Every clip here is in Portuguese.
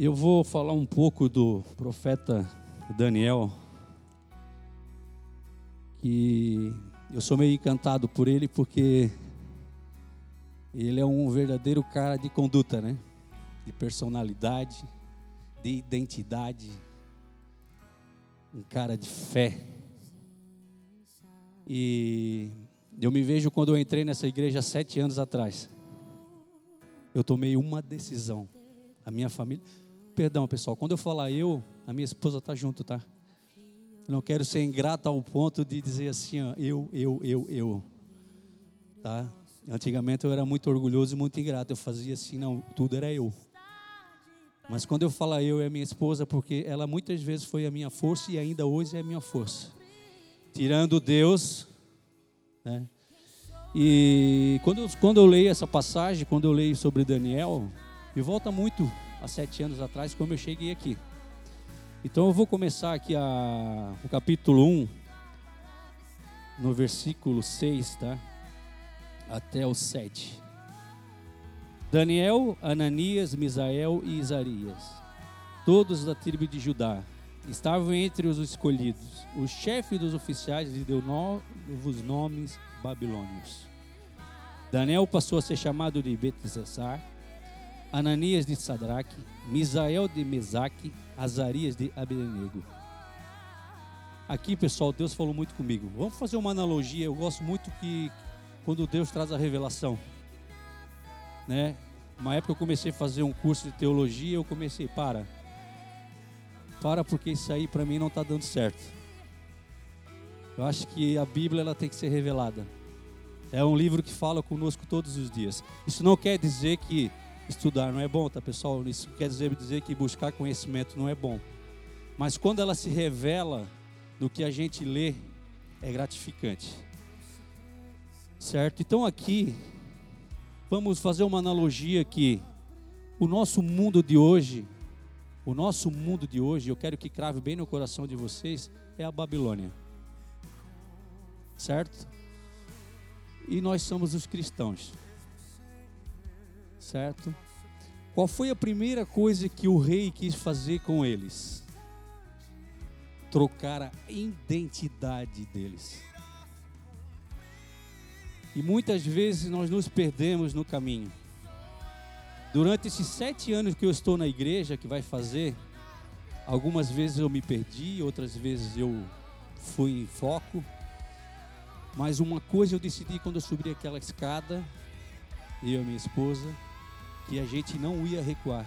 Eu vou falar um pouco do profeta Daniel, que eu sou meio encantado por ele porque ele é um verdadeiro cara de conduta, né? De personalidade, de identidade, um cara de fé. E eu me vejo quando eu entrei nessa igreja sete anos atrás. Eu tomei uma decisão. A minha família. Perdão, pessoal. Quando eu falar eu, a minha esposa está junto, tá? Eu não quero ser ingrato ao ponto de dizer assim, ó, eu, eu, eu, eu. Tá? Antigamente eu era muito orgulhoso e muito ingrato. Eu fazia assim, não, tudo era eu. Mas quando eu falo eu, é minha esposa, porque ela muitas vezes foi a minha força e ainda hoje é a minha força. Tirando Deus, né? E quando quando eu leio essa passagem, quando eu leio sobre Daniel, me volta muito a sete anos atrás, como eu cheguei aqui. Então eu vou começar aqui a, o capítulo 1, no versículo 6, tá? Até o 7. Daniel, Ananias, Misael e Isarias, todos da tribo de Judá, estavam entre os escolhidos. O chefe dos oficiais lhe deu novos nomes babilônios. Daniel passou a ser chamado de Betesessar, Ananias de Sadraque, Misael de Mesaque, Azarias de Abednego. Aqui, pessoal, Deus falou muito comigo. Vamos fazer uma analogia. Eu gosto muito que quando Deus traz a revelação, né? Uma época eu comecei a fazer um curso de teologia, eu comecei, para, para porque isso aí para mim não está dando certo. Eu acho que a Bíblia ela tem que ser revelada. É um livro que fala conosco todos os dias. Isso não quer dizer que estudar não é bom, tá pessoal? Isso quer dizer, dizer que buscar conhecimento não é bom. Mas quando ela se revela no que a gente lê, é gratificante. Certo? Então aqui, vamos fazer uma analogia que o nosso mundo de hoje, o nosso mundo de hoje, eu quero que crave bem no coração de vocês, é a Babilônia. Certo? E nós somos os cristãos. Certo? Qual foi a primeira coisa que o rei quis fazer com eles? Trocar a identidade deles. E muitas vezes nós nos perdemos no caminho. Durante esses sete anos que eu estou na igreja, que vai fazer, algumas vezes eu me perdi, outras vezes eu fui em foco. Mas uma coisa eu decidi quando eu subi aquela escada, eu e minha esposa, que a gente não ia recuar.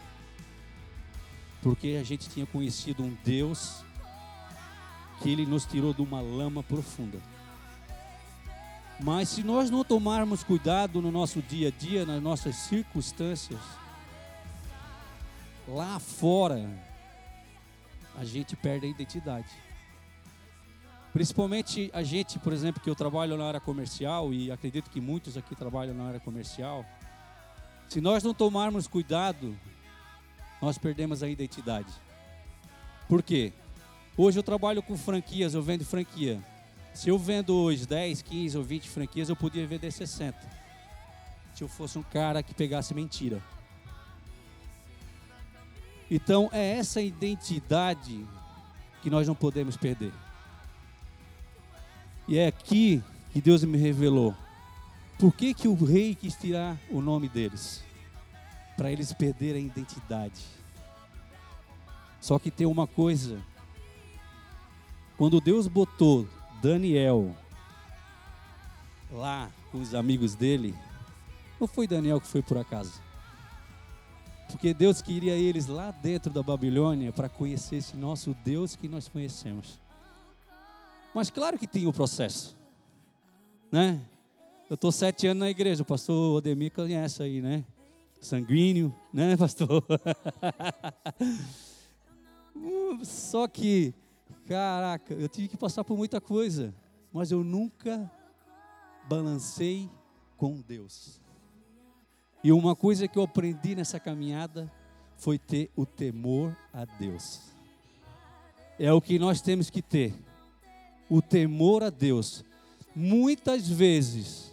Porque a gente tinha conhecido um Deus que ele nos tirou de uma lama profunda. Mas se nós não tomarmos cuidado no nosso dia a dia, nas nossas circunstâncias, lá fora, a gente perde a identidade. Principalmente a gente, por exemplo, que eu trabalho na área comercial e acredito que muitos aqui trabalham na área comercial. Se nós não tomarmos cuidado, nós perdemos a identidade. Por quê? Hoje eu trabalho com franquias, eu vendo franquia. Se eu vendo hoje 10, 15 ou 20 franquias, eu podia vender 60. Se eu fosse um cara que pegasse mentira. Então é essa identidade que nós não podemos perder. E é aqui que Deus me revelou. Por que, que o rei quis tirar o nome deles? Para eles perderem a identidade. Só que tem uma coisa. Quando Deus botou Daniel lá com os amigos dele, não foi Daniel que foi por acaso. Porque Deus queria eles lá dentro da Babilônia para conhecer esse nosso Deus que nós conhecemos. Mas claro que tem o processo, né? Eu estou sete anos na igreja, o pastor Odemir conhece aí, né? Sanguíneo, né, pastor? Só que Caraca, eu tive que passar por muita coisa, mas eu nunca balancei com Deus. E uma coisa que eu aprendi nessa caminhada foi ter o temor a Deus. É o que nós temos que ter. O temor a Deus. Muitas vezes,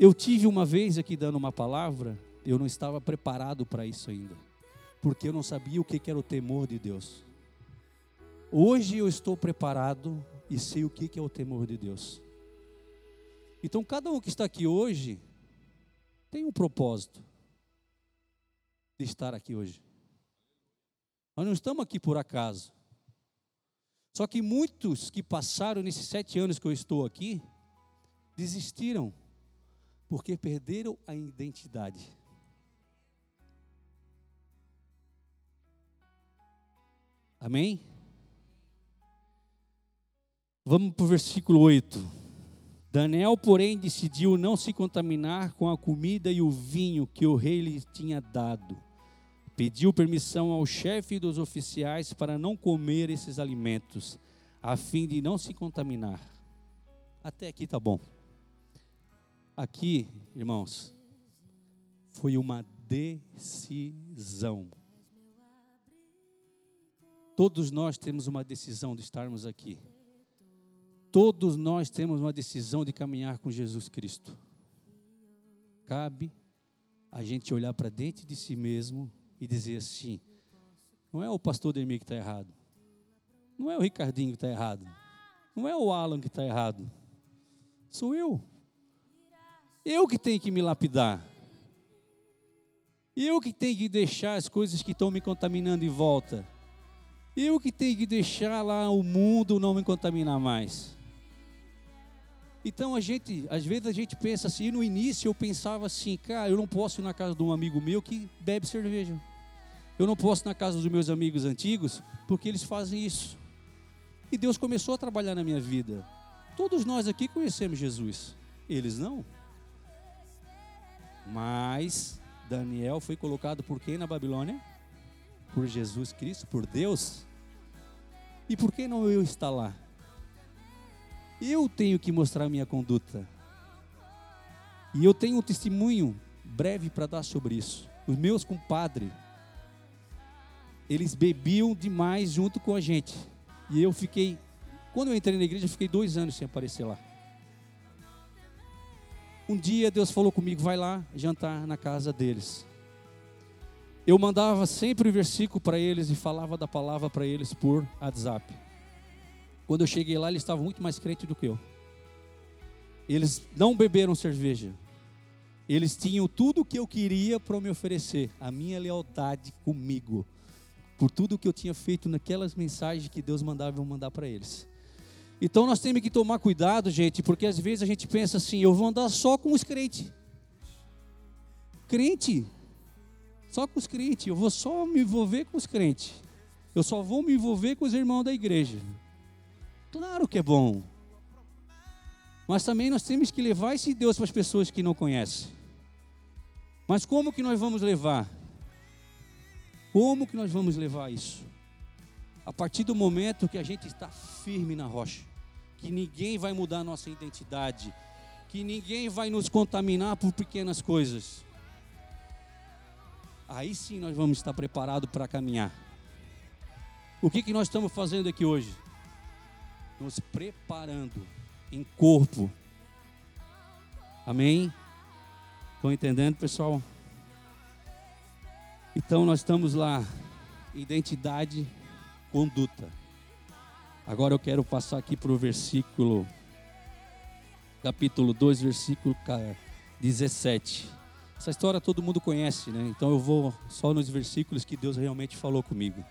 eu tive uma vez aqui dando uma palavra, eu não estava preparado para isso ainda. porque eu não sabia o que era o temor de Deus. Hoje eu estou preparado e sei o que é o temor de Deus. Então, cada um que está aqui hoje tem um propósito de estar aqui hoje. Nós não estamos aqui por acaso. Só que muitos que passaram nesses sete anos que eu estou aqui desistiram porque perderam a identidade. Amém? Vamos para o versículo 8. Daniel, porém, decidiu não se contaminar com a comida e o vinho que o rei lhe tinha dado. Pediu permissão ao chefe dos oficiais para não comer esses alimentos, a fim de não se contaminar. Até aqui tá bom. Aqui, irmãos, foi uma decisão. Todos nós temos uma decisão de estarmos aqui. Todos nós temos uma decisão de caminhar com Jesus Cristo. Cabe a gente olhar para dentro de si mesmo e dizer assim: não é o pastor Demir que está errado, não é o Ricardinho que está errado, não é o Alan que está errado, sou eu. Eu que tenho que me lapidar. Eu que tenho que deixar as coisas que estão me contaminando em volta. Eu que tenho que deixar lá o mundo não me contaminar mais. Então a gente, às vezes a gente pensa assim, no início eu pensava assim, cara, eu não posso ir na casa de um amigo meu que bebe cerveja. Eu não posso ir na casa dos meus amigos antigos, porque eles fazem isso. E Deus começou a trabalhar na minha vida. Todos nós aqui conhecemos Jesus, eles não. Mas Daniel foi colocado por quem na Babilônia? Por Jesus Cristo, por Deus. E por que não eu estar lá? Eu tenho que mostrar minha conduta. E eu tenho um testemunho breve para dar sobre isso. Os meus compadres, eles bebiam demais junto com a gente. E eu fiquei, quando eu entrei na igreja, eu fiquei dois anos sem aparecer lá. Um dia Deus falou comigo, vai lá jantar na casa deles. Eu mandava sempre o versículo para eles e falava da palavra para eles por WhatsApp. Quando eu cheguei lá, eles estavam muito mais crentes do que eu. Eles não beberam cerveja. Eles tinham tudo o que eu queria para me oferecer, a minha lealdade comigo, por tudo que eu tinha feito naquelas mensagens que Deus mandava eu mandar para eles. Então nós temos que tomar cuidado, gente, porque às vezes a gente pensa assim: eu vou andar só com os crentes. Crente, só com os crentes, eu vou só me envolver com os crentes. Eu só vou me envolver com os irmãos da igreja. Claro que é bom. Mas também nós temos que levar esse Deus para as pessoas que não conhecem. Mas como que nós vamos levar? Como que nós vamos levar isso? A partir do momento que a gente está firme na rocha, que ninguém vai mudar a nossa identidade, que ninguém vai nos contaminar por pequenas coisas. Aí sim nós vamos estar preparados para caminhar. O que, que nós estamos fazendo aqui hoje? nos preparando em corpo. Amém? Estão entendendo, pessoal? Então nós estamos lá, identidade, conduta. Agora eu quero passar aqui para o versículo, capítulo 2, versículo 17. Essa história todo mundo conhece, né? Então eu vou só nos versículos que Deus realmente falou comigo.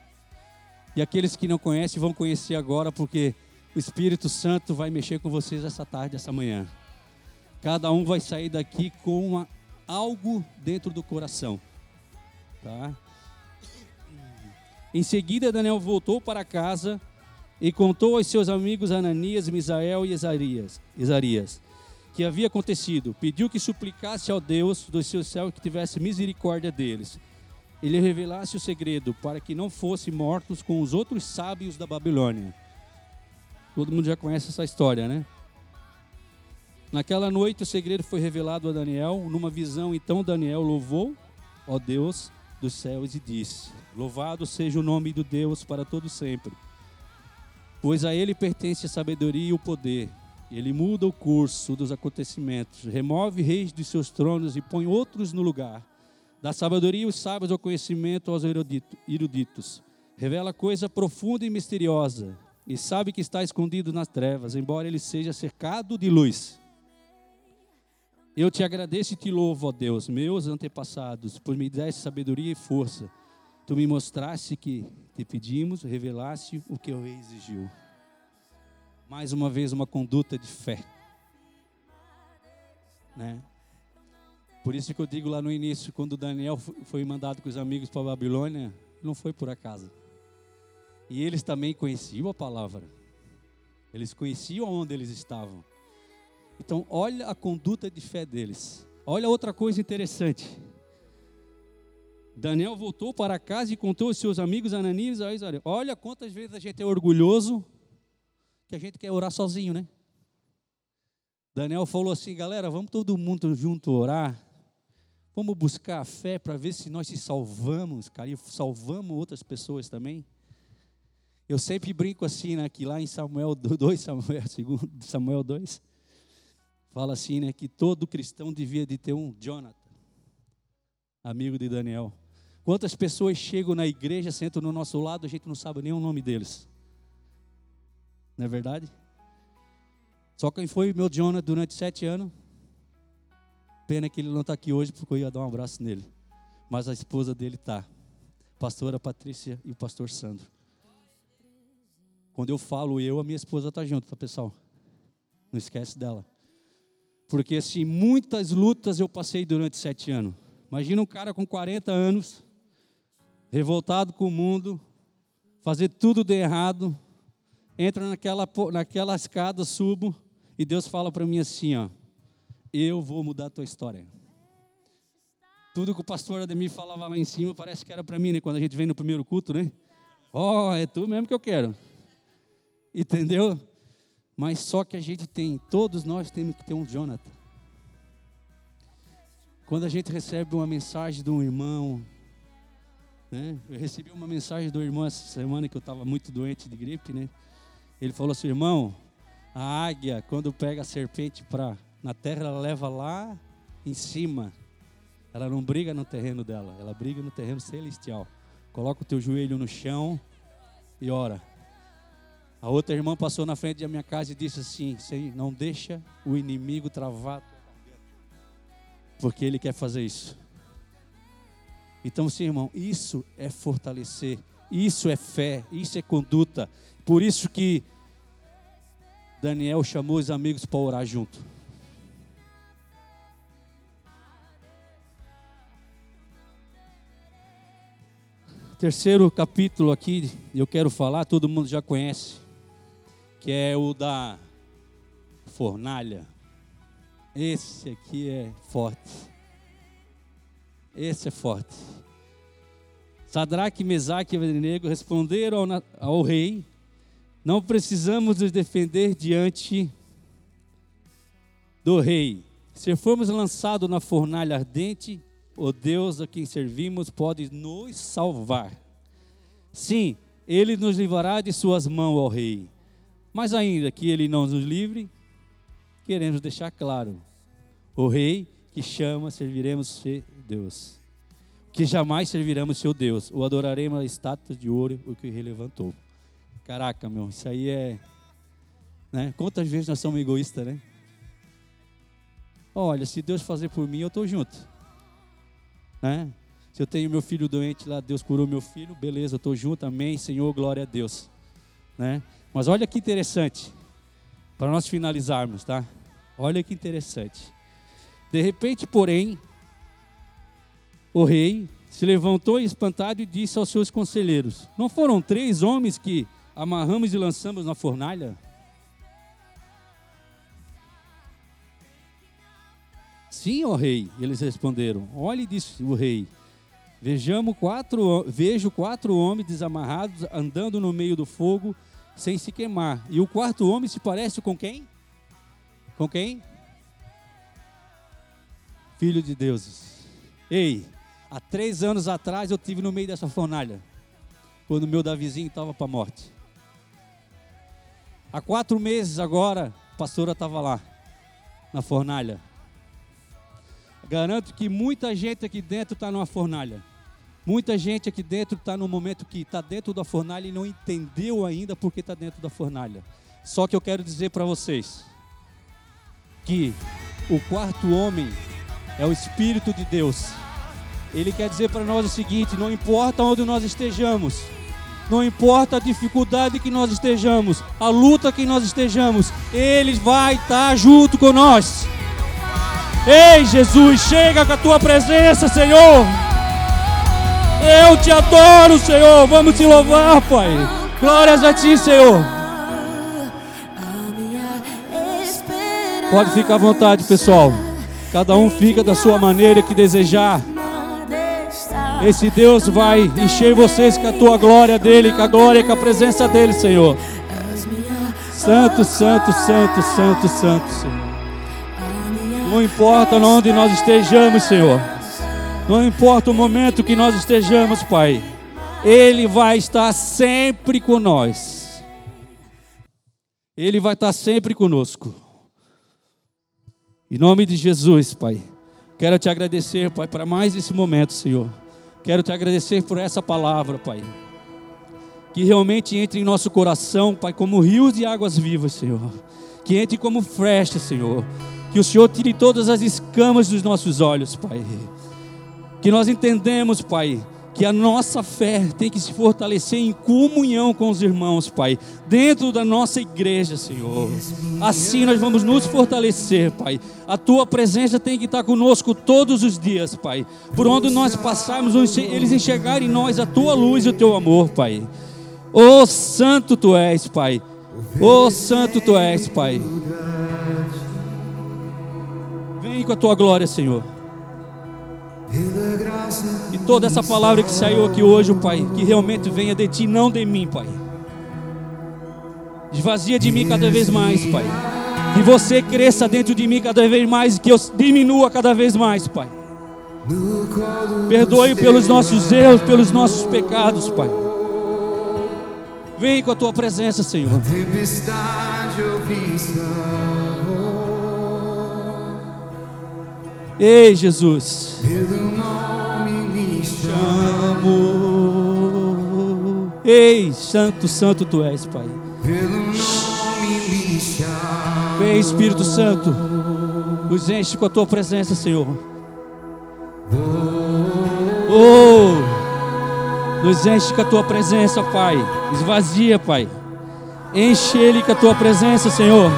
E aqueles que não conhecem vão conhecer agora, porque o Espírito Santo vai mexer com vocês essa tarde, essa manhã. Cada um vai sair daqui com uma, algo dentro do coração. Tá? Em seguida, Daniel voltou para casa e contou aos seus amigos Ananias, Misael e Isarias, Isarias que havia acontecido. Pediu que suplicasse ao Deus do seu céu que tivesse misericórdia deles. Ele revelasse o segredo para que não fossem mortos com os outros sábios da Babilônia. Todo mundo já conhece essa história, né? Naquela noite o segredo foi revelado a Daniel. Numa visão, então Daniel louvou, ó Deus dos céus, e disse: Louvado seja o nome do Deus para todo sempre. Pois a ele pertence a sabedoria e o poder. Ele muda o curso dos acontecimentos, remove reis dos seus tronos e põe outros no lugar. Dá sabedoria aos sábios, ao conhecimento aos eruditos. Revela coisa profunda e misteriosa, e sabe que está escondido nas trevas, embora ele seja cercado de luz. Eu te agradeço e te louvo, ó Deus, meus antepassados, por me deste sabedoria e força. Tu me mostraste que te pedimos, revelaste o que eu exigiu. Mais uma vez, uma conduta de fé. Né? Por isso que eu digo lá no início, quando Daniel foi mandado com os amigos para a Babilônia, não foi por acaso. E eles também conheciam a palavra. Eles conheciam onde eles estavam. Então, olha a conduta de fé deles. Olha outra coisa interessante. Daniel voltou para casa e contou aos seus amigos Ananias e Azaria. Olha quantas vezes a gente é orgulhoso que a gente quer orar sozinho, né? Daniel falou assim, galera, vamos todo mundo junto orar. Vamos buscar a fé para ver se nós se salvamos, cara, e salvamos outras pessoas também. Eu sempre brinco assim, né, que lá em Samuel 2, Samuel, Samuel 2, fala assim, né, que todo cristão devia de ter um Jonathan, amigo de Daniel. Quantas pessoas chegam na igreja, sentam no nosso lado, a gente não sabe nem o nome deles. Não é verdade? Só quem foi meu Jonathan durante sete anos. Pena que ele não está aqui hoje, porque eu ia dar um abraço nele. Mas a esposa dele está. Pastora Patrícia e o pastor Sandro. Quando eu falo eu, a minha esposa está junto, tá pessoal? Não esquece dela. Porque assim, muitas lutas eu passei durante sete anos. Imagina um cara com 40 anos, revoltado com o mundo, fazer tudo de errado, entra naquela, naquela escada, subo, e Deus fala para mim assim, ó, eu vou mudar a tua história. Tudo que o pastor Ademir falava lá em cima, parece que era para mim, né? Quando a gente vem no primeiro culto, né? Ó, oh, é tu mesmo que eu quero. Entendeu? Mas só que a gente tem, todos nós temos que ter um Jonathan. Quando a gente recebe uma mensagem de um irmão, né? Eu recebi uma mensagem do irmão essa semana que eu estava muito doente de gripe, né? Ele falou assim, irmão, a águia quando pega a serpente para na terra ela leva lá em cima. Ela não briga no terreno dela, ela briga no terreno celestial. Coloca o teu joelho no chão e ora. A outra irmã passou na frente da minha casa e disse assim: Não deixa o inimigo travar, porque ele quer fazer isso. Então, sim, irmão, isso é fortalecer, isso é fé, isso é conduta. Por isso que Daniel chamou os amigos para orar junto. Terceiro capítulo aqui, eu quero falar, todo mundo já conhece que é o da fornalha. Esse aqui é forte. Esse é forte. Sadraque, Mesaque e Abednego responderam ao, rei: Não precisamos nos defender diante do rei. Se formos lançados na fornalha ardente, o Deus a quem servimos pode nos salvar. Sim, ele nos livrará de suas mãos, ó rei. Mas ainda que ele não nos livre, queremos deixar claro: o rei que chama, serviremos ser Deus. Que jamais serviremos seu Deus, ou adoraremos a estátua de ouro, o que relevantou. Caraca, meu, isso aí é. Né? Quantas vezes nós somos egoístas, né? Olha, se Deus fazer por mim, eu estou junto. Né? Se eu tenho meu filho doente lá, Deus curou meu filho, beleza, eu estou junto, amém, Senhor, glória a Deus. Né? Mas olha que interessante, para nós finalizarmos, tá? Olha que interessante. De repente, porém, o rei se levantou espantado e disse aos seus conselheiros: Não foram três homens que amarramos e lançamos na fornalha? Sim, ó rei, eles responderam. Olhe, disse o rei. Vejamos quatro, vejo quatro homens desamarrados andando no meio do fogo sem se queimar. E o quarto homem se parece com quem? Com quem? Filho de deuses. Ei, há três anos atrás eu tive no meio dessa fornalha, quando meu Davizinho estava para a morte. Há quatro meses agora, a pastora estava lá, na fornalha. Garanto que muita gente aqui dentro está numa fornalha. Muita gente aqui dentro está no momento que está dentro da fornalha e não entendeu ainda porque está dentro da fornalha. Só que eu quero dizer para vocês que o quarto homem é o Espírito de Deus. Ele quer dizer para nós o seguinte: não importa onde nós estejamos, não importa a dificuldade que nós estejamos, a luta que nós estejamos, Ele vai estar junto com nós. Ei, Jesus, chega com a tua presença, Senhor. Eu te adoro, Senhor. Vamos te louvar, Pai. Glórias a ti, Senhor. Pode ficar à vontade, pessoal. Cada um fica da sua maneira que desejar. Esse Deus vai encher vocês com a tua glória dele, com a glória e com a presença dele, Senhor. Santo, santo, santo, santo, santo, Senhor. Não importa onde nós estejamos, Senhor. Não importa o momento que nós estejamos, Pai. Ele vai estar sempre com nós. Ele vai estar sempre conosco. Em nome de Jesus, Pai. Quero te agradecer, Pai, para mais esse momento, Senhor. Quero te agradecer por essa palavra, Pai. Que realmente entre em nosso coração, Pai, como rios de águas vivas, Senhor. Que entre como flecha, Senhor. Que o Senhor tire todas as escamas dos nossos olhos, Pai. Que nós entendemos, Pai, que a nossa fé tem que se fortalecer em comunhão com os irmãos, Pai, dentro da nossa igreja, Senhor. Assim nós vamos nos fortalecer, Pai. A tua presença tem que estar conosco todos os dias, Pai. Por onde nós passarmos, eles enxergarem em nós a tua luz e o teu amor, Pai. Oh, santo tu és, Pai. Oh, santo tu és, Pai. Vem com a tua glória, Senhor. E toda essa palavra que saiu aqui hoje, Pai, que realmente venha de Ti, não de mim, Pai. Esvazia de mim cada vez mais, Pai. Que você cresça dentro de mim cada vez mais, que eu diminua cada vez mais, Pai. Perdoe pelos nossos erros, pelos nossos pecados, Pai. Vem com a tua presença, Senhor. A tempestade eu Ei, Jesus. Pelo nome me chamo. Ei, Santo, Santo tu és, Pai. Pelo nome me chamo. Vem, Espírito Santo. Nos enche com a tua presença, Senhor. Oh, nos enche com a tua presença, Pai. Esvazia, Pai. Enche ele com a tua presença, Senhor.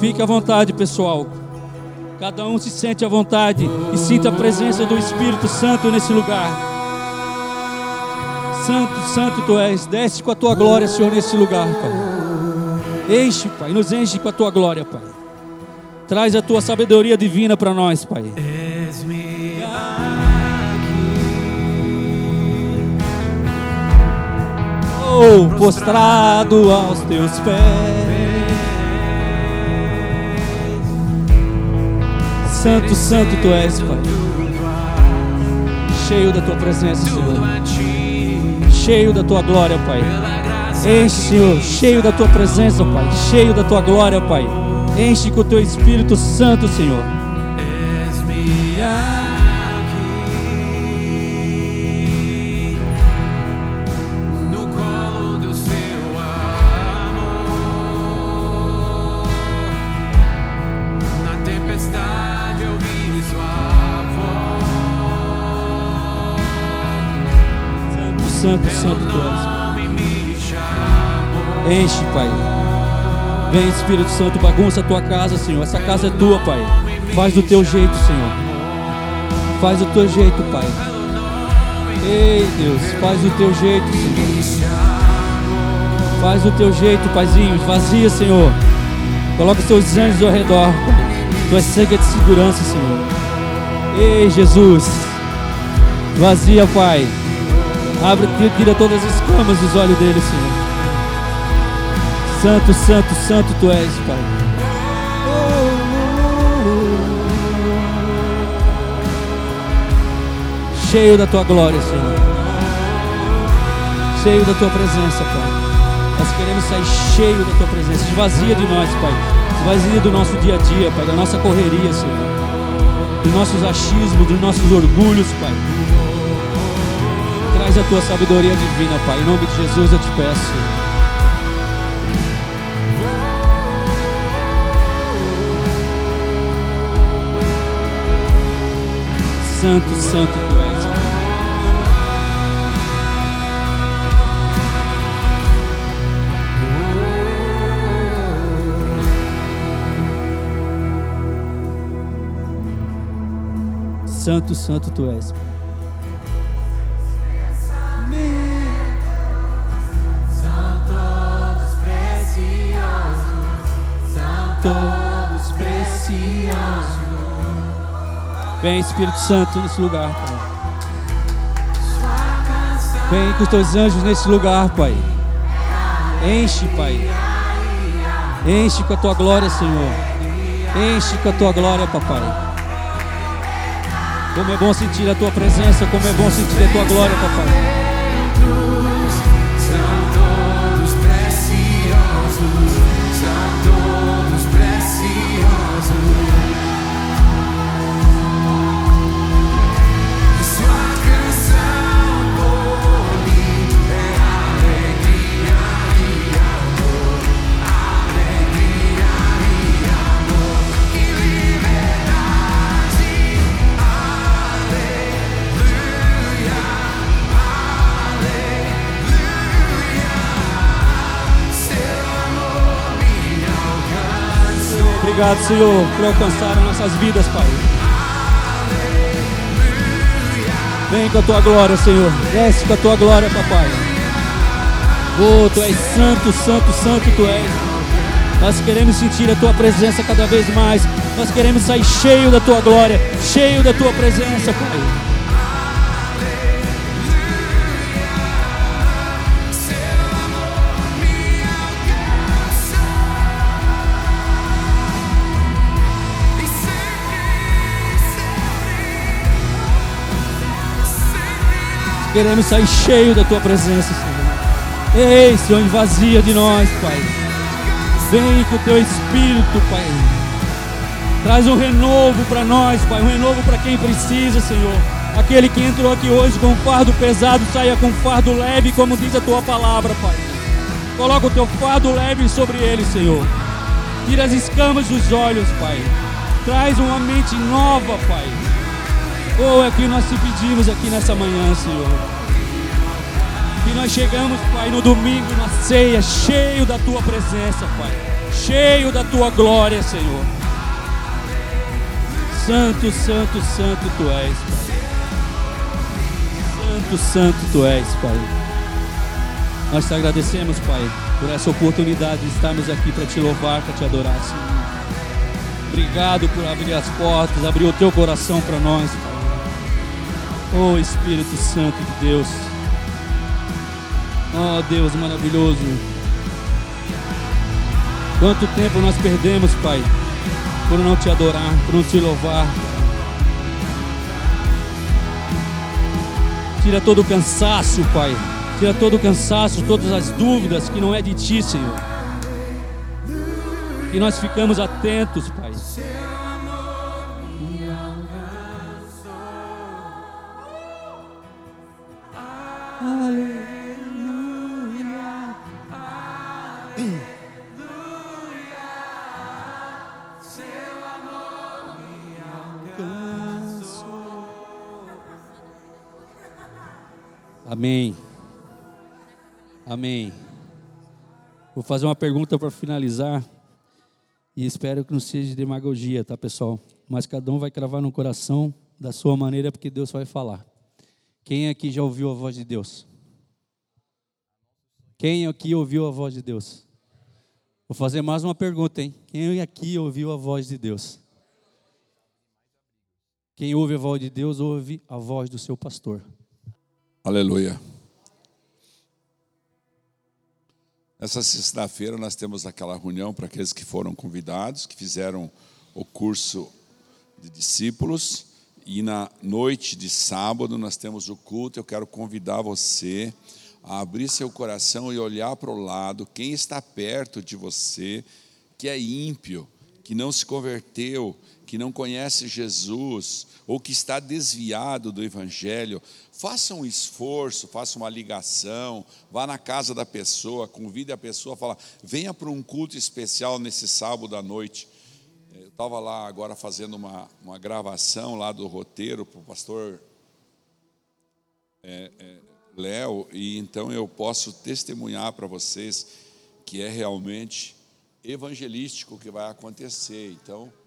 Fique à vontade, pessoal. Cada um se sente à vontade e sinta a presença do Espírito Santo nesse lugar. Santo, Santo tu és. Desce com a tua glória, Senhor, nesse lugar, Pai. Enche, Pai. Nos enche com a tua glória, Pai. Traz a tua sabedoria divina para nós, Pai. Oh, postrado aos teus pés. Santo, santo tu és, Pai. Cheio da tua presença, Senhor. Cheio da tua glória, Pai. Enche, Senhor, cheio da tua presença, Pai. Cheio da tua glória, Pai. Enche com o teu Espírito Santo, Senhor. Santo, santo tu és. Enche, Pai. Vem, Espírito Santo, bagunça a tua casa, Senhor. Essa casa é tua, Pai. Faz do teu jeito, Senhor. Faz do teu jeito, Pai. Ei, Deus, faz do teu jeito, Senhor. Faz do teu jeito, Paizinho. Vazia, Senhor. Coloca os teus anjos ao redor. Tua cega de segurança, Senhor. Ei, Jesus. Vazia, Pai. Abre, tira todas as escamas dos olhos dele, Senhor. Santo, santo, santo tu és, Pai. Cheio da tua glória, Senhor. Cheio da tua presença, Pai. Nós queremos sair cheio da tua presença. Esvazia de nós, Pai. Esvazia do nosso dia a dia, Pai. Da nossa correria, Senhor. dos nossos achismos, dos nossos orgulhos, Pai. Traz a tua sabedoria divina, Pai. Em nome de Jesus eu te peço. Santo, santo tu és. Santo, santo tu és. Vem, Espírito Santo, nesse lugar, Pai. Vem com os teus anjos nesse lugar, Pai. Enche, Pai. Enche com a tua glória, Senhor. Enche com a tua glória, Papai. Como é bom sentir a tua presença, como é bom sentir a tua glória, papai. Obrigado, Senhor, por alcançar nossas vidas, Pai. Vem com a tua glória, Senhor. Desce com a tua glória, papai. Oh, tu és santo, santo, santo tu és. Nós queremos sentir a tua presença cada vez mais. Nós queremos sair cheio da tua glória, cheio da tua presença, Pai. Queremos sair cheio da tua presença, Senhor. Ei, Senhor, invazia de nós, Pai. Vem com o teu espírito, Pai. Traz um renovo para nós, Pai. Um renovo para quem precisa, Senhor. Aquele que entrou aqui hoje com um fardo pesado, saia com um fardo leve, como diz a tua palavra, Pai. Coloca o teu fardo leve sobre ele, Senhor. Tira as escamas dos olhos, Pai. Traz uma mente nova, Pai. Oh, é que nós te pedimos aqui nessa manhã, Senhor. Que nós chegamos, Pai, no domingo, na ceia, cheio da tua presença, Pai. Cheio da tua glória, Senhor. Santo, santo, santo tu és, Pai. Santo, santo tu és, Pai. Nós te agradecemos, Pai, por essa oportunidade de estarmos aqui para te louvar, para te adorar, Senhor. Obrigado por abrir as portas, abrir o teu coração para nós, Pai. Oh Espírito Santo de Deus. Oh Deus maravilhoso. Quanto tempo nós perdemos, Pai, por não te adorar, por não te louvar. Tira todo o cansaço, Pai. Tira todo o cansaço, todas as dúvidas que não é de ti, Senhor. Que nós ficamos atentos, Pai. Amém. Vou fazer uma pergunta para finalizar. E espero que não seja demagogia, tá, pessoal? Mas cada um vai cravar no coração da sua maneira, porque Deus vai falar. Quem aqui já ouviu a voz de Deus? Quem aqui ouviu a voz de Deus? Vou fazer mais uma pergunta, hein? Quem aqui ouviu a voz de Deus? Quem ouve a voz de Deus, ouve a voz do seu pastor. Aleluia. Essa sexta-feira nós temos aquela reunião para aqueles que foram convidados, que fizeram o curso de discípulos. E na noite de sábado nós temos o culto. Eu quero convidar você a abrir seu coração e olhar para o lado, quem está perto de você, que é ímpio, que não se converteu, que não conhece Jesus, ou que está desviado do Evangelho, faça um esforço, faça uma ligação, vá na casa da pessoa, convide a pessoa, fala, venha para um culto especial nesse sábado à noite. Eu estava lá agora fazendo uma, uma gravação lá do roteiro para o pastor é, é, Léo, e então eu posso testemunhar para vocês que é realmente evangelístico que vai acontecer. Então, é,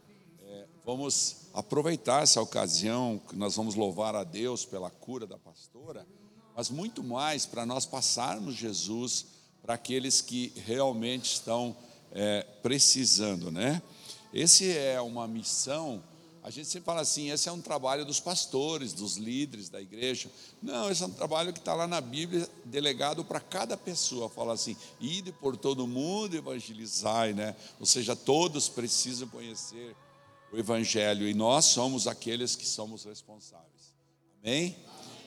vamos aproveitar essa ocasião que nós vamos louvar a Deus pela cura da pastora, mas muito mais para nós passarmos Jesus para aqueles que realmente estão é, precisando, né? Esse é uma missão a gente sempre fala assim: esse é um trabalho dos pastores, dos líderes da igreja. Não, esse é um trabalho que está lá na Bíblia, delegado para cada pessoa. Fala assim: ide por todo mundo evangelizai, né? Ou seja, todos precisam conhecer o Evangelho e nós somos aqueles que somos responsáveis. Amém?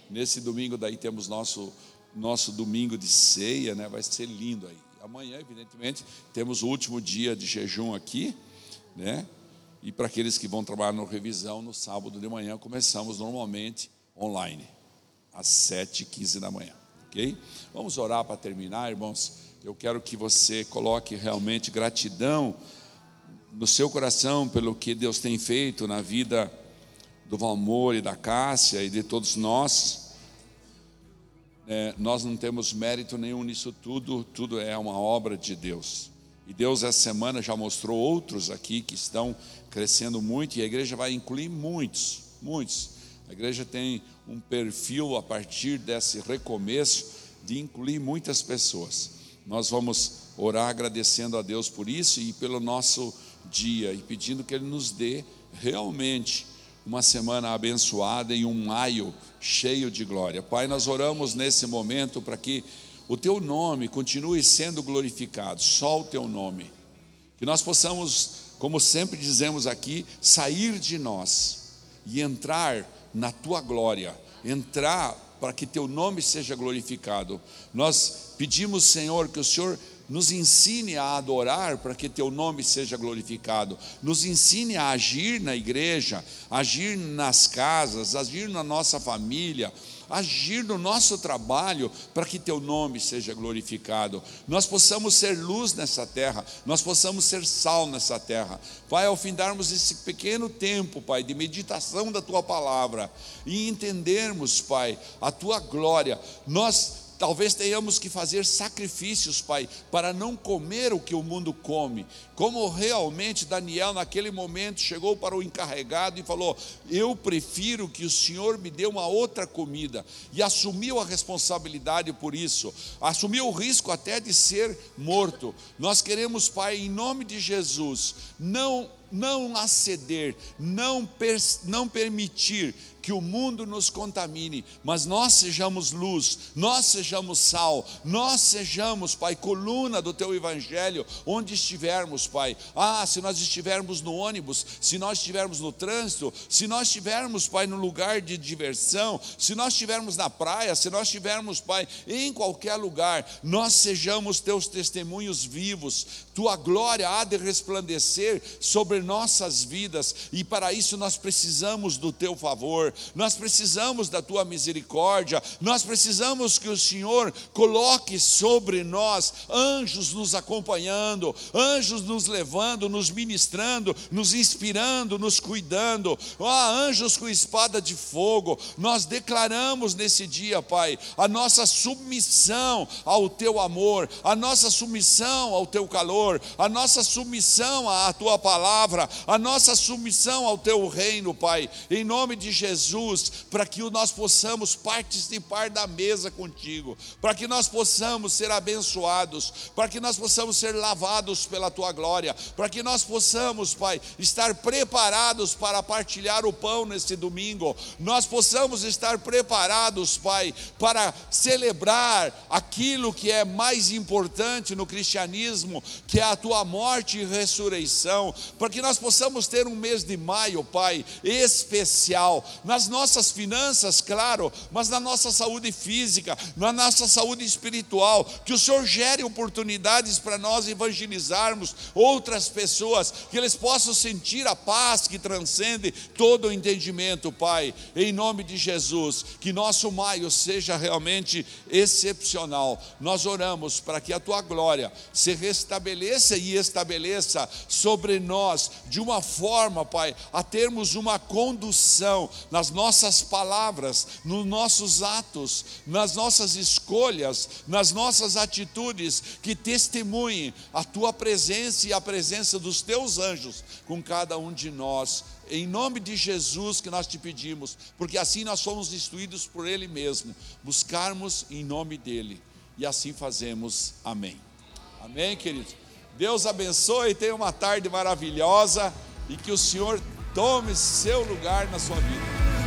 Nesse domingo daí temos nosso nosso domingo de ceia, né? Vai ser lindo aí. Amanhã, evidentemente, temos o último dia de jejum aqui, né? E para aqueles que vão trabalhar no revisão, no sábado de manhã, começamos normalmente online, às 7h15 da manhã. Ok? Vamos orar para terminar, irmãos. Eu quero que você coloque realmente gratidão no seu coração pelo que Deus tem feito na vida do Valmor e da Cássia e de todos nós. É, nós não temos mérito nenhum nisso tudo, tudo é uma obra de Deus. E Deus essa semana já mostrou outros aqui que estão crescendo muito e a igreja vai incluir muitos, muitos. A igreja tem um perfil a partir desse recomeço de incluir muitas pessoas. Nós vamos orar agradecendo a Deus por isso e pelo nosso dia e pedindo que Ele nos dê realmente uma semana abençoada e um maio cheio de glória. Pai, nós oramos nesse momento para que o teu nome continue sendo glorificado, só o teu nome. Que nós possamos, como sempre dizemos aqui, sair de nós e entrar na tua glória, entrar para que teu nome seja glorificado. Nós pedimos, Senhor, que o Senhor nos ensine a adorar para que teu nome seja glorificado, nos ensine a agir na igreja, agir nas casas, agir na nossa família, agir no nosso trabalho para que teu nome seja glorificado. Nós possamos ser luz nessa terra, nós possamos ser sal nessa terra. Pai, ao fim darmos esse pequeno tempo, Pai, de meditação da tua palavra e entendermos, Pai, a tua glória, nós Talvez tenhamos que fazer sacrifícios, Pai, para não comer o que o mundo come. Como realmente Daniel, naquele momento, chegou para o encarregado e falou: Eu prefiro que o Senhor me dê uma outra comida. E assumiu a responsabilidade por isso, assumiu o risco até de ser morto. Nós queremos, Pai, em nome de Jesus, não não aceder, não, per, não permitir que o mundo nos contamine, mas nós sejamos luz, nós sejamos sal, nós sejamos, Pai, coluna do teu evangelho, onde estivermos, Pai. Ah, se nós estivermos no ônibus, se nós estivermos no trânsito, se nós estivermos, Pai, no lugar de diversão, se nós estivermos na praia, se nós estivermos, Pai, em qualquer lugar, nós sejamos teus testemunhos vivos, tua glória há de resplandecer sobre nossas vidas, e para isso nós precisamos do teu favor, nós precisamos da tua misericórdia, nós precisamos que o Senhor coloque sobre nós anjos nos acompanhando, anjos nos levando, nos ministrando, nos inspirando, nos cuidando, ó, anjos com espada de fogo, nós declaramos nesse dia, Pai, a nossa submissão ao teu amor, a nossa submissão ao teu calor, a nossa submissão à tua palavra, a nossa submissão ao teu reino, Pai, em nome de Jesus, para que nós possamos participar da mesa contigo, para que nós possamos ser abençoados, para que nós possamos ser lavados pela tua glória, para que nós possamos, Pai, estar preparados para partilhar o pão nesse domingo, nós possamos estar preparados, Pai, para celebrar aquilo que é mais importante no cristianismo, que é a tua morte e ressurreição, para que nós possamos ter um mês de maio, Pai, especial. Nas nossas finanças, claro, mas na nossa saúde física, na nossa saúde espiritual, que o Senhor gere oportunidades para nós evangelizarmos outras pessoas, que eles possam sentir a paz que transcende todo o entendimento, Pai, em nome de Jesus, que nosso maio seja realmente excepcional. Nós oramos para que a tua glória se restabeleça e estabeleça sobre nós de uma forma, Pai, a termos uma condução nas nossas palavras, nos nossos atos, nas nossas escolhas, nas nossas atitudes, que testemunhem a tua presença e a presença dos teus anjos com cada um de nós. Em nome de Jesus que nós te pedimos, porque assim nós fomos instruídos por Ele mesmo, buscarmos em nome dEle. E assim fazemos. Amém. Amém, querido. Deus abençoe, tenha uma tarde maravilhosa e que o Senhor tome seu lugar na sua vida.